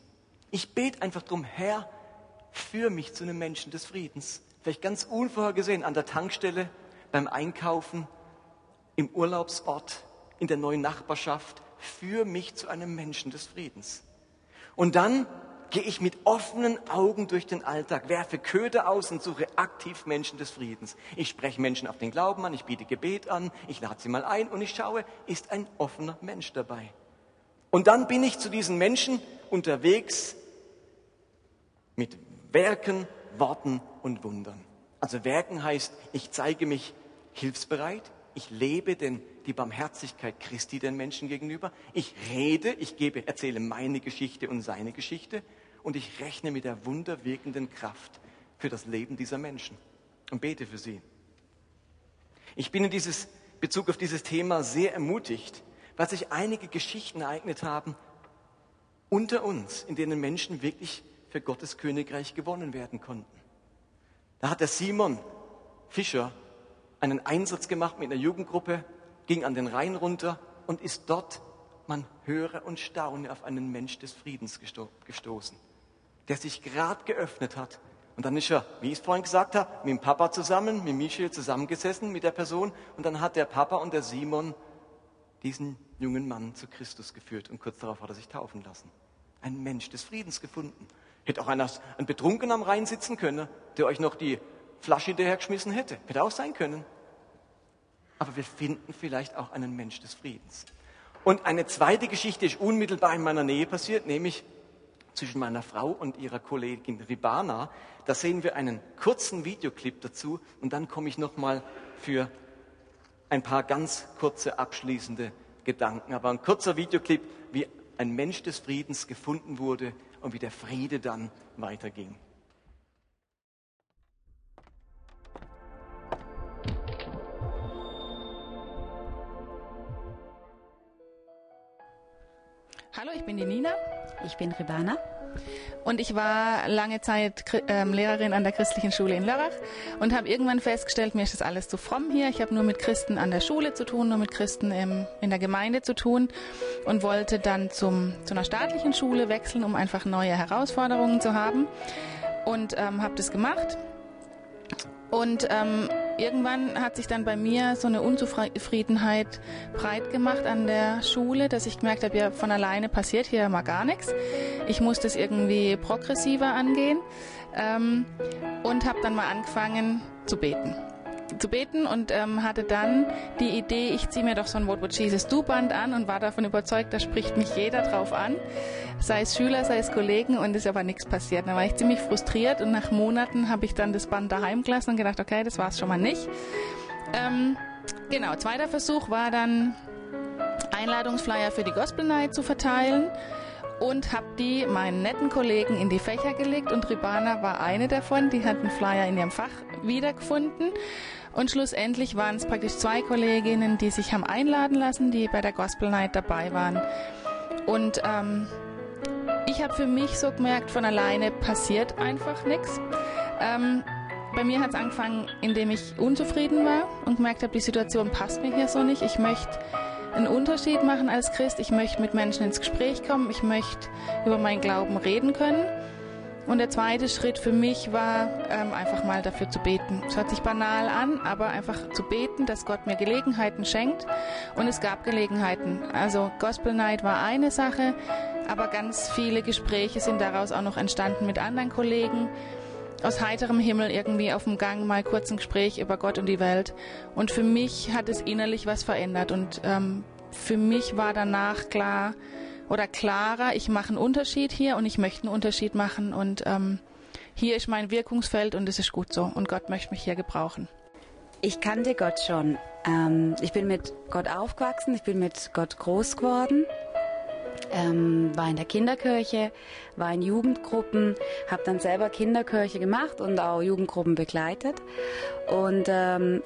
Ich bete einfach drum, Herr, führ mich zu einem Menschen des Friedens. Vielleicht ganz unvorhergesehen an der Tankstelle, beim Einkaufen, im Urlaubsort, in der neuen Nachbarschaft, führ mich zu einem Menschen des Friedens. Und dann gehe ich mit offenen Augen durch den Alltag, werfe Köder aus und suche aktiv Menschen des Friedens. Ich spreche Menschen auf den Glauben an, ich biete Gebet an, ich lade sie mal ein und ich schaue, ist ein offener Mensch dabei. Und dann bin ich zu diesen Menschen unterwegs mit Werken, Worten und Wundern. Also Werken heißt, ich zeige mich hilfsbereit, ich lebe den die Barmherzigkeit Christi den Menschen gegenüber. Ich rede, ich gebe, erzähle meine Geschichte und seine Geschichte und ich rechne mit der wunderwirkenden Kraft für das Leben dieser Menschen und bete für sie. Ich bin in dieses Bezug auf dieses Thema sehr ermutigt, weil sich einige Geschichten ereignet haben unter uns, in denen Menschen wirklich für Gottes Königreich gewonnen werden konnten. Da hat der Simon Fischer einen Einsatz gemacht mit einer Jugendgruppe ging an den Rhein runter und ist dort, man höre und staune, auf einen Mensch des Friedens gestoßen, der sich gerade geöffnet hat. Und dann ist er, wie ich es vorhin gesagt habe, mit dem Papa zusammen, mit Michel zusammengesessen, mit der Person. Und dann hat der Papa und der Simon diesen jungen Mann zu Christus geführt. Und kurz darauf hat er sich taufen lassen. Ein Mensch des Friedens gefunden. Hätte auch einer, ein Betrunkener am Rhein sitzen können, der euch noch die Flasche hinterhergeschmissen hätte. Hätte auch sein können aber wir finden vielleicht auch einen Mensch des Friedens. Und eine zweite Geschichte ist unmittelbar in meiner Nähe passiert, nämlich zwischen meiner Frau und ihrer Kollegin Ribana. Da sehen wir einen kurzen Videoclip dazu und dann komme ich nochmal für ein paar ganz kurze abschließende Gedanken, aber ein kurzer Videoclip, wie ein Mensch des Friedens gefunden wurde und wie der Friede dann weiterging. Hallo, ich bin die Nina. Ich bin Ribana. Und ich war lange Zeit ähm, Lehrerin an der christlichen Schule in Lörrach und habe irgendwann festgestellt, mir ist das alles zu fromm hier. Ich habe nur mit Christen an der Schule zu tun, nur mit Christen im, in der Gemeinde zu tun und wollte dann zum, zu einer staatlichen Schule wechseln, um einfach neue Herausforderungen zu haben. Und ähm, habe das gemacht. Und ähm, irgendwann hat sich dann bei mir so eine Unzufriedenheit breit gemacht an der Schule, dass ich gemerkt habe, ja, von alleine passiert hier mal gar nichts. Ich muss das irgendwie progressiver angehen ähm, und habe dann mal angefangen zu beten zu beten und ähm, hatte dann die Idee, ich ziehe mir doch so ein What Would Jesus Do Band an und war davon überzeugt, da spricht mich jeder drauf an, sei es Schüler, sei es Kollegen und ist aber nichts passiert. Da war ich ziemlich frustriert und nach Monaten habe ich dann das Band daheim gelassen und gedacht, okay, das war es schon mal nicht. Ähm, genau, zweiter Versuch war dann Einladungsflyer für die Gospel Night zu verteilen und habe die meinen netten Kollegen in die Fächer gelegt und Ribana war eine davon, die hat einen Flyer in ihrem Fach wiedergefunden und schlussendlich waren es praktisch zwei Kolleginnen, die sich haben einladen lassen, die bei der Gospel Night dabei waren. Und ähm, ich habe für mich so gemerkt, von alleine passiert einfach nichts. Ähm, bei mir hat es angefangen, indem ich unzufrieden war und gemerkt habe, die Situation passt mir hier so nicht. Ich möchte einen Unterschied machen als Christ. Ich möchte mit Menschen ins Gespräch kommen. Ich möchte über meinen Glauben reden können. Und der zweite Schritt für mich war, ähm, einfach mal dafür zu beten. Es hört sich banal an, aber einfach zu beten, dass Gott mir Gelegenheiten schenkt. Und es gab Gelegenheiten. Also Gospel Night war eine Sache, aber ganz viele Gespräche sind daraus auch noch entstanden mit anderen Kollegen. Aus heiterem Himmel irgendwie auf dem Gang mal kurz ein Gespräch über Gott und die Welt. Und für mich hat es innerlich was verändert. Und ähm, für mich war danach klar, oder klarer, ich mache einen Unterschied hier und ich möchte einen Unterschied machen und ähm, hier ist mein Wirkungsfeld und es ist gut so und Gott möchte mich hier gebrauchen. Ich kannte Gott schon. Ähm, ich bin mit Gott aufgewachsen, ich bin mit Gott groß geworden. Ähm, war in der Kinderkirche, war in Jugendgruppen, habe dann selber Kinderkirche gemacht und auch Jugendgruppen begleitet. Und ähm,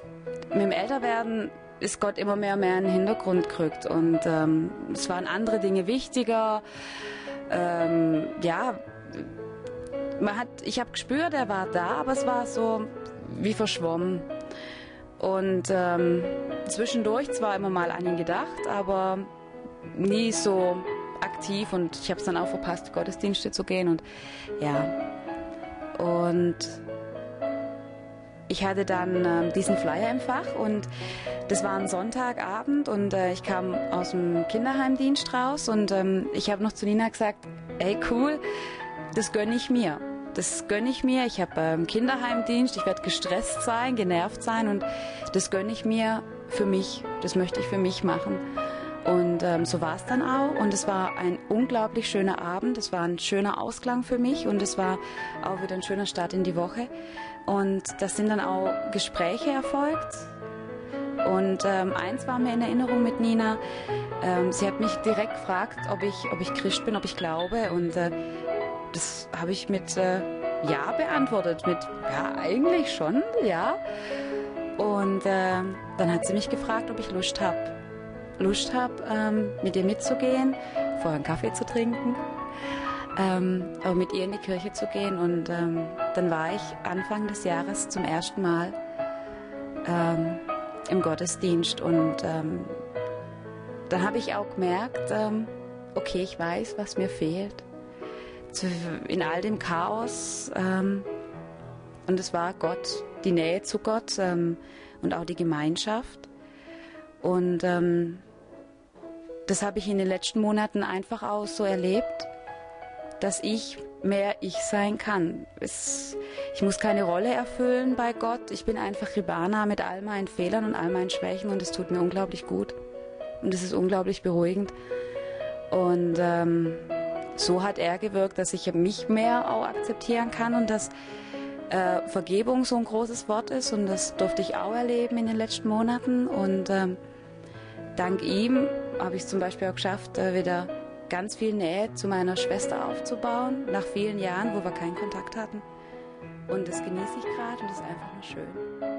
mit dem Älterwerden ist Gott immer mehr und mehr in den Hintergrund gerückt und ähm, es waren andere Dinge wichtiger. Ähm, ja, man hat, ich habe gespürt, er war da, aber es war so wie verschwommen. Und ähm, zwischendurch zwar immer mal an ihn gedacht, aber nie so aktiv und ich habe es dann auch verpasst, Gottesdienste zu gehen und ja. Und ich hatte dann äh, diesen Flyer im Fach und das war ein Sonntagabend und äh, ich kam aus dem Kinderheimdienst raus und ähm, ich habe noch zu Nina gesagt, ey cool, das gönne ich mir. Das gönne ich mir. Ich habe ähm, Kinderheimdienst, ich werde gestresst sein, genervt sein und das gönne ich mir für mich. Das möchte ich für mich machen. Und ähm, so war es dann auch. Und es war ein unglaublich schöner Abend. Es war ein schöner Ausklang für mich und es war auch wieder ein schöner Start in die Woche. Und das sind dann auch Gespräche erfolgt. Und ähm, eins war mir in Erinnerung mit Nina. Ähm, sie hat mich direkt gefragt, ob ich, ob ich Christ bin, ob ich glaube. Und äh, das habe ich mit äh, Ja beantwortet. Mit Ja, eigentlich schon, ja. Und äh, dann hat sie mich gefragt, ob ich Lust habe Lust habe, ähm, mit ihr mitzugehen, vorher einen Kaffee zu trinken, ähm, mit ihr in die Kirche zu gehen. Und ähm, dann war ich Anfang des Jahres zum ersten Mal ähm, im Gottesdienst und ähm, dann habe ich auch gemerkt, ähm, okay, ich weiß, was mir fehlt. In all dem Chaos und es war Gott, die Nähe zu Gott und auch die Gemeinschaft. Und ähm, das habe ich in den letzten Monaten einfach auch so erlebt, dass ich mehr ich sein kann. Es, ich muss keine Rolle erfüllen bei Gott. Ich bin einfach Ribana mit all meinen Fehlern und all meinen Schwächen und es tut mir unglaublich gut. Und es ist unglaublich beruhigend. Und ähm, so hat er gewirkt, dass ich mich mehr auch akzeptieren kann und dass äh, Vergebung so ein großes Wort ist. Und das durfte ich auch erleben in den letzten Monaten. Und ähm, dank ihm habe ich es zum Beispiel auch geschafft, äh, wieder ganz viel Nähe zu meiner Schwester aufzubauen, nach vielen Jahren, wo wir keinen Kontakt hatten. Und das genieße ich gerade und das ist einfach nur schön.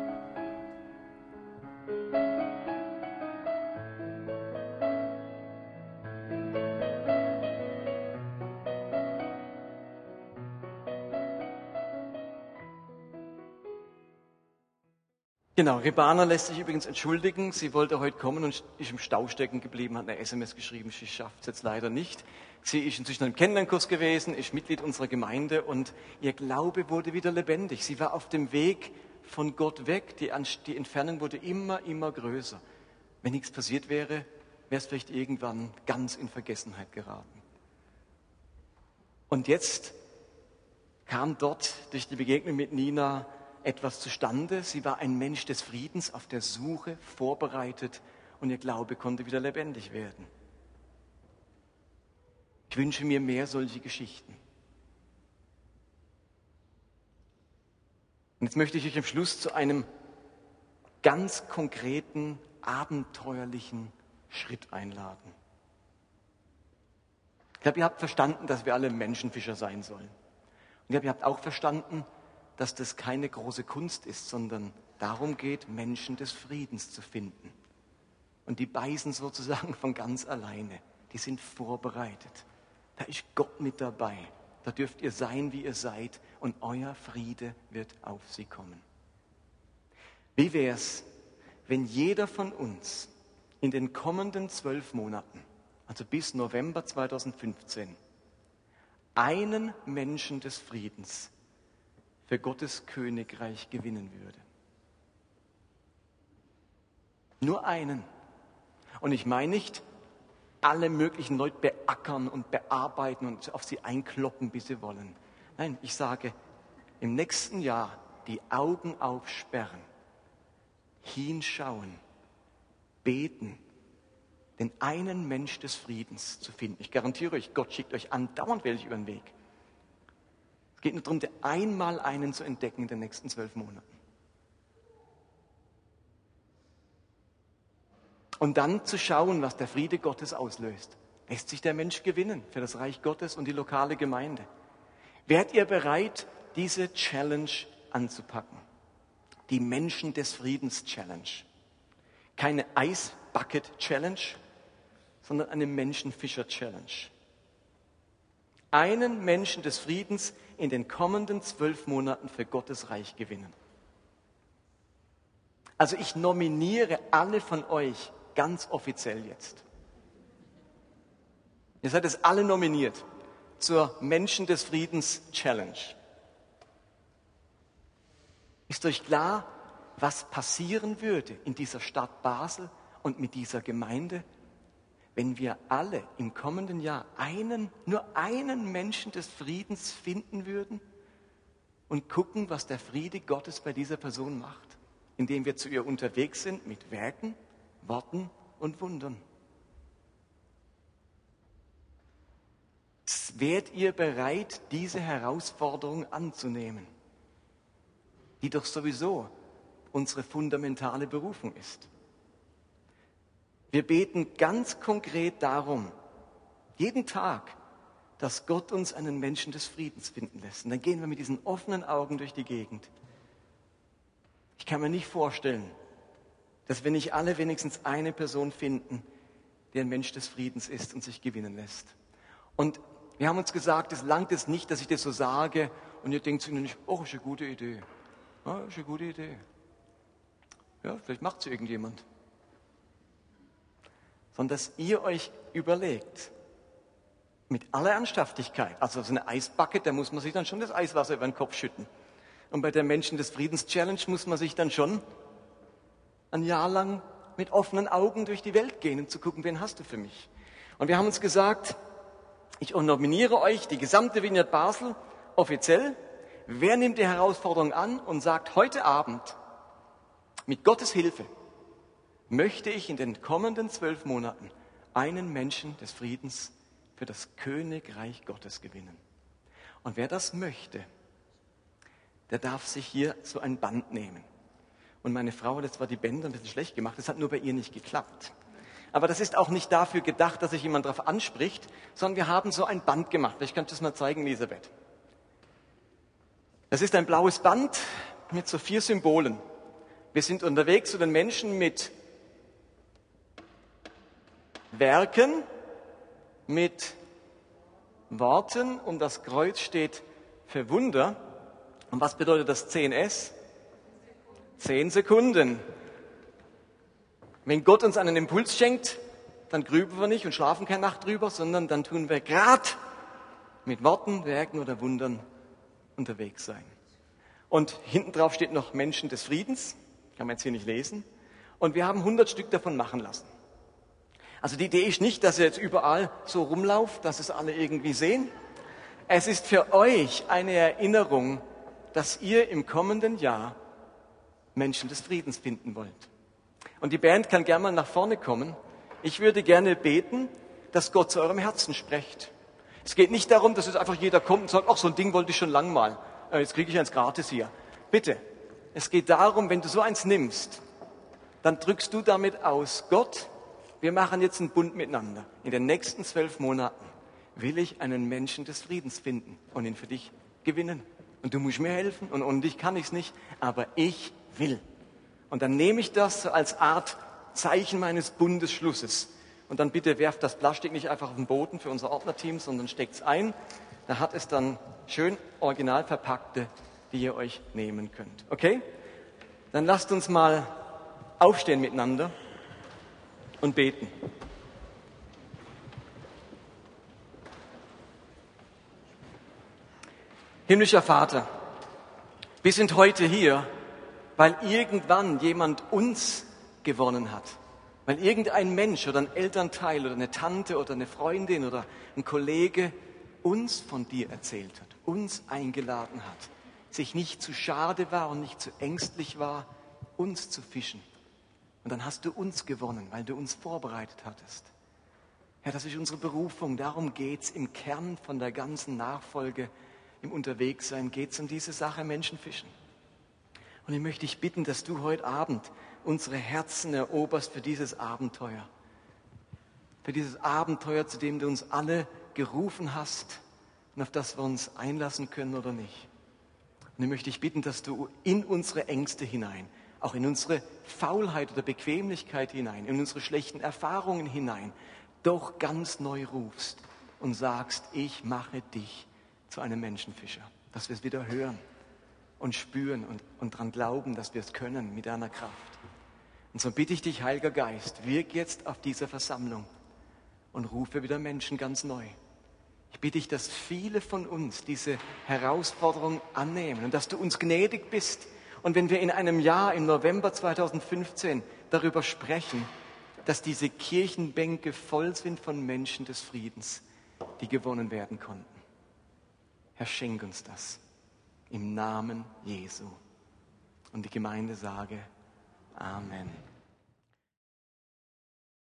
Genau, Rebana lässt sich übrigens entschuldigen. Sie wollte heute kommen und ist im Stau stecken geblieben, hat eine SMS geschrieben, sie schafft es jetzt leider nicht. Sie ist inzwischen im Kennenlernkurs gewesen, ist Mitglied unserer Gemeinde und ihr Glaube wurde wieder lebendig. Sie war auf dem Weg von Gott weg. Die, die Entfernung wurde immer, immer größer. Wenn nichts passiert wäre, wäre es vielleicht irgendwann ganz in Vergessenheit geraten. Und jetzt kam dort durch die Begegnung mit Nina etwas zustande. Sie war ein Mensch des Friedens auf der Suche, vorbereitet und ihr Glaube konnte wieder lebendig werden. Ich wünsche mir mehr solche Geschichten. Und jetzt möchte ich euch am Schluss zu einem ganz konkreten, abenteuerlichen Schritt einladen. Ich glaube, ihr habt verstanden, dass wir alle Menschenfischer sein sollen. Und ich glaube, ihr habt auch verstanden, dass das keine große Kunst ist, sondern darum geht, Menschen des Friedens zu finden. Und die beißen sozusagen von ganz alleine. Die sind vorbereitet. Da ist Gott mit dabei. Da dürft ihr sein, wie ihr seid, und euer Friede wird auf sie kommen. Wie wäre es, wenn jeder von uns in den kommenden zwölf Monaten, also bis November 2015, einen Menschen des Friedens für Gottes Königreich gewinnen würde. Nur einen. Und ich meine nicht, alle möglichen Leute beackern und bearbeiten und auf sie einkloppen, bis sie wollen. Nein, ich sage, im nächsten Jahr die Augen aufsperren, hinschauen, beten, den einen Mensch des Friedens zu finden. Ich garantiere euch, Gott schickt euch andauernd welche über den Weg. Es geht nur darum, einmal einen zu entdecken in den nächsten zwölf Monaten. Und dann zu schauen, was der Friede Gottes auslöst. Lässt sich der Mensch gewinnen für das Reich Gottes und die lokale Gemeinde? Wärt ihr bereit, diese Challenge anzupacken? Die Menschen des Friedens Challenge. Keine Ice Bucket Challenge, sondern eine Menschenfischer Challenge. Einen Menschen des Friedens in den kommenden zwölf Monaten für Gottes Reich gewinnen. Also ich nominiere alle von euch ganz offiziell jetzt. Ihr seid es alle nominiert zur Menschen des Friedens Challenge. Ist euch klar, was passieren würde in dieser Stadt Basel und mit dieser Gemeinde, wenn wir alle im kommenden Jahr einen, nur einen Menschen des Friedens finden würden und gucken, was der Friede Gottes bei dieser Person macht, indem wir zu ihr unterwegs sind mit Werken, Worten und Wundern. Wärt ihr bereit, diese Herausforderung anzunehmen, die doch sowieso unsere fundamentale Berufung ist? Wir beten ganz konkret darum, jeden Tag, dass Gott uns einen Menschen des Friedens finden lässt. Und dann gehen wir mit diesen offenen Augen durch die Gegend. Ich kann mir nicht vorstellen, dass wir nicht alle wenigstens eine Person finden, die ein Mensch des Friedens ist und sich gewinnen lässt. Und wir haben uns gesagt, es langt es nicht, dass ich das so sage und ihr denkt zu Ihnen nicht, oh, ist eine gute Idee. Ja, ist eine gute Idee. Ja, vielleicht macht es irgendjemand sondern dass ihr euch überlegt, mit aller Ernsthaftigkeit, also so eine Eisbacke, da muss man sich dann schon das Eiswasser über den Kopf schütten. Und bei der Menschen des Friedens Challenge muss man sich dann schon ein Jahr lang mit offenen Augen durch die Welt gehen und zu gucken, wen hast du für mich. Und wir haben uns gesagt, ich nominiere euch, die gesamte Vineyard Basel, offiziell. Wer nimmt die Herausforderung an und sagt heute Abend, mit Gottes Hilfe, möchte ich in den kommenden zwölf Monaten einen Menschen des Friedens für das Königreich Gottes gewinnen. Und wer das möchte, der darf sich hier so ein Band nehmen. Und meine Frau hat zwar die Bänder ein bisschen schlecht gemacht, das hat nur bei ihr nicht geklappt. Aber das ist auch nicht dafür gedacht, dass sich jemand darauf anspricht, sondern wir haben so ein Band gemacht. Ich kann das mal zeigen, Elisabeth. Das ist ein blaues Band mit so vier Symbolen. Wir sind unterwegs zu den Menschen mit Werken mit Worten und das Kreuz steht für Wunder. Und was bedeutet das CNS? Zehn Sekunden. Wenn Gott uns einen Impuls schenkt, dann grübeln wir nicht und schlafen keine Nacht drüber, sondern dann tun wir gerade mit Worten, Werken oder Wundern unterwegs sein. Und hinten drauf steht noch Menschen des Friedens, kann man jetzt hier nicht lesen. Und wir haben 100 Stück davon machen lassen. Also die Idee ist nicht, dass ihr jetzt überall so rumlauft, dass es alle irgendwie sehen. Es ist für euch eine Erinnerung, dass ihr im kommenden Jahr Menschen des Friedens finden wollt. Und die Band kann gerne mal nach vorne kommen. Ich würde gerne beten, dass Gott zu eurem Herzen spricht. Es geht nicht darum, dass jetzt einfach jeder kommt und sagt, ach, so ein Ding wollte ich schon lang mal. Äh, jetzt kriege ich eins gratis hier. Bitte. Es geht darum, wenn du so eins nimmst, dann drückst du damit aus, Gott, wir machen jetzt einen Bund miteinander. In den nächsten zwölf Monaten will ich einen Menschen des Friedens finden und ihn für dich gewinnen. Und du musst mir helfen und ohne dich kann ich es nicht, aber ich will. Und dann nehme ich das als Art Zeichen meines Bundesschlusses. Und dann bitte werft das Plastik nicht einfach auf den Boden für unser Ordnerteam, sondern steckt es ein. Da hat es dann schön original verpackte, die ihr euch nehmen könnt. Okay? Dann lasst uns mal aufstehen miteinander und beten. Himmlischer Vater, wir sind heute hier, weil irgendwann jemand uns gewonnen hat. Weil irgendein Mensch oder ein Elternteil oder eine Tante oder eine Freundin oder ein Kollege uns von dir erzählt hat, uns eingeladen hat, sich nicht zu schade war und nicht zu ängstlich war, uns zu fischen. Und dann hast du uns gewonnen, weil du uns vorbereitet hattest. Ja, das ist unsere Berufung. Darum geht's im Kern von der ganzen Nachfolge, im Unterwegssein, geht's um diese Sache Menschenfischen. Und ich möchte dich bitten, dass du heute Abend unsere Herzen eroberst für dieses Abenteuer. Für dieses Abenteuer, zu dem du uns alle gerufen hast und auf das wir uns einlassen können oder nicht. Und ich möchte dich bitten, dass du in unsere Ängste hinein, auch in unsere Faulheit oder Bequemlichkeit hinein, in unsere schlechten Erfahrungen hinein, doch ganz neu rufst und sagst, ich mache dich zu einem Menschenfischer. Dass wir es wieder hören und spüren und, und daran glauben, dass wir es können mit deiner Kraft. Und so bitte ich dich, Heiliger Geist, wirk jetzt auf dieser Versammlung und rufe wieder Menschen ganz neu. Ich bitte dich, dass viele von uns diese Herausforderung annehmen und dass du uns gnädig bist, und wenn wir in einem Jahr, im November 2015, darüber sprechen, dass diese Kirchenbänke voll sind von Menschen des Friedens, die gewonnen werden konnten. Herr, schenk uns das im Namen Jesu. Und die Gemeinde sage Amen.